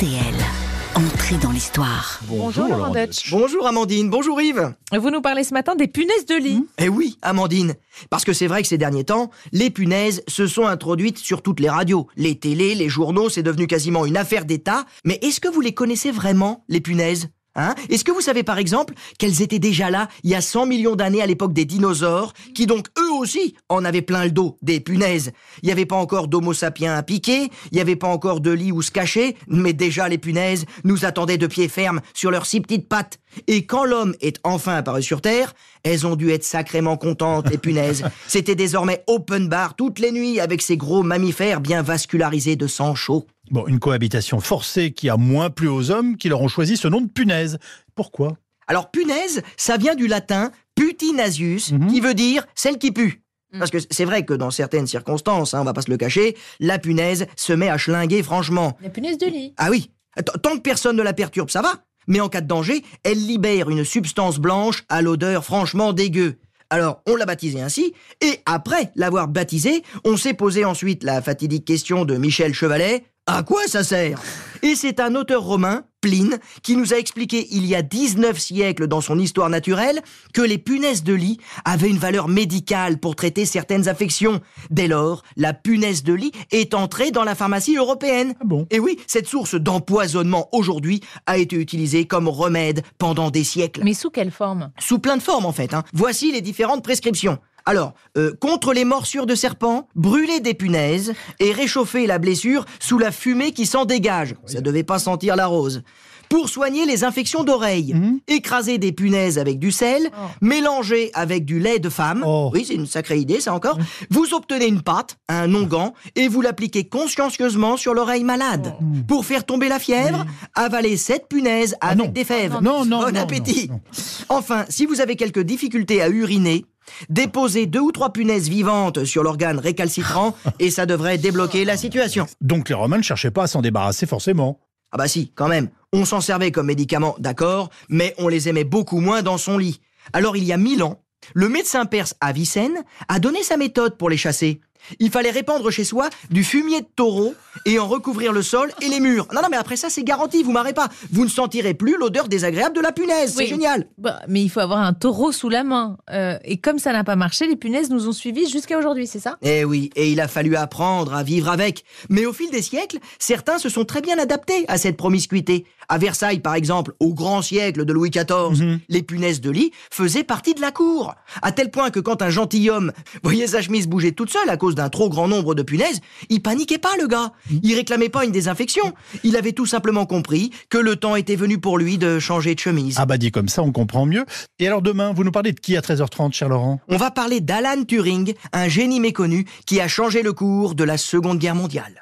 RTL. Entrée dans l'histoire. Bonjour, Laurent Deutsch. Bonjour Amandine, bonjour Yves. Vous nous parlez ce matin des punaises de lit. Eh oui, Amandine, parce que c'est vrai que ces derniers temps, les punaises se sont introduites sur toutes les radios, les télés, les journaux, c'est devenu quasiment une affaire d'État. Mais est-ce que vous les connaissez vraiment, les punaises? Hein Est-ce que vous savez par exemple qu'elles étaient déjà là il y a 100 millions d'années à l'époque des dinosaures, qui donc eux aussi en avaient plein le dos, des punaises? Il n'y avait pas encore d'homo sapiens à piquer, il n'y avait pas encore de lit où se cacher, mais déjà les punaises nous attendaient de pied ferme sur leurs six petites pattes. Et quand l'homme est enfin apparu sur Terre, elles ont dû être sacrément contentes, les punaises. C'était désormais open bar toutes les nuits avec ces gros mammifères bien vascularisés de sang chaud. Bon, une cohabitation forcée qui a moins plu aux hommes qui leur ont choisi ce nom de punaise. Pourquoi? Alors punaise, ça vient du latin putinasius, Mhm. qui veut dire celle qui pue. Parce que c'est vrai que dans certaines circonstances, hein, on va pas se le cacher, la punaise se met à schlinguer franchement. La punaise de lit. Ah oui, T- tant que personne ne la perturbe, ça va. Mais en cas de danger, elle libère une substance blanche à l'odeur franchement dégueu. Alors, on l'a baptisée ainsi, et après l'avoir baptisée, on s'est posé ensuite la fatidique question de Michel Chevalet, à quoi ça sert? Et c'est un auteur romain, Pline, qui nous a expliqué il y a 19 siècles dans son histoire naturelle que les punaises de lit avaient une valeur médicale pour traiter certaines affections. Dès lors, la punaise de lit est entrée dans la pharmacie européenne. Ah bon? Et oui, cette source d'empoisonnement aujourd'hui a été utilisée comme remède pendant des siècles. Mais sous quelle forme? Sous plein de formes en fait. hein. Voici les différentes prescriptions. Alors, euh, contre les morsures de serpents, brûler des punaises et réchauffer la blessure sous la fumée qui s'en dégage. Ça devait pas sentir la rose. Pour soigner les infections d'oreilles, Mhm. écraser des punaises avec du sel, Oh. mélanger avec du lait de femme. Oh. Oui, c'est une sacrée idée ça encore. Vous obtenez une pâte, un onguent, et vous l'appliquez consciencieusement sur l'oreille malade. Pour faire tomber la fièvre, avalez sept punaises avec non. des fèves. Non, non, Bon non, appétit. non, non. Enfin, si vous avez quelques difficultés à uriner, déposez deux ou trois punaises vivantes sur l'organe récalcitrant et ça devrait débloquer la situation. Donc les Romains ne cherchaient pas à s'en débarrasser forcément. Ah bah si, quand même. On s'en servait comme médicament, d'accord, mais on les aimait beaucoup moins dans son lit. Alors il y a mille ans, le médecin perse Avicenne a donné sa méthode pour les chasser. Il fallait répandre chez soi du fumier de taureau et en recouvrir le sol et les murs. Non, non, mais après ça, c'est garanti, vous marrez pas. Vous ne sentirez plus l'odeur désagréable de la punaise, c'est Oui. génial. Bah, Mais il faut avoir un taureau sous la main. Euh, et comme ça n'a pas marché, les punaises nous ont suivis jusqu'à aujourd'hui, c'est ça? Eh oui, et il a fallu apprendre à vivre avec. Mais au fil des siècles, certains se sont très bien adaptés à cette promiscuité. À Versailles, par exemple, au grand siècle de Louis XIV, Mhm. les punaises de lit faisaient partie de la cour. À tel point que quand un gentilhomme voyait sa chemise bouger toute seule à cause d'un trop grand nombre de punaises, il paniquait pas, le gars. Il réclamait pas une désinfection. Il avait tout simplement compris que le temps était venu pour lui de changer de chemise. Ah bah dit comme ça, on comprend mieux. Et alors demain, vous nous parlez de qui à 13h30, cher Laurent? On va parler d'Alan Turing, un génie méconnu qui a changé le cours de la Seconde Guerre mondiale.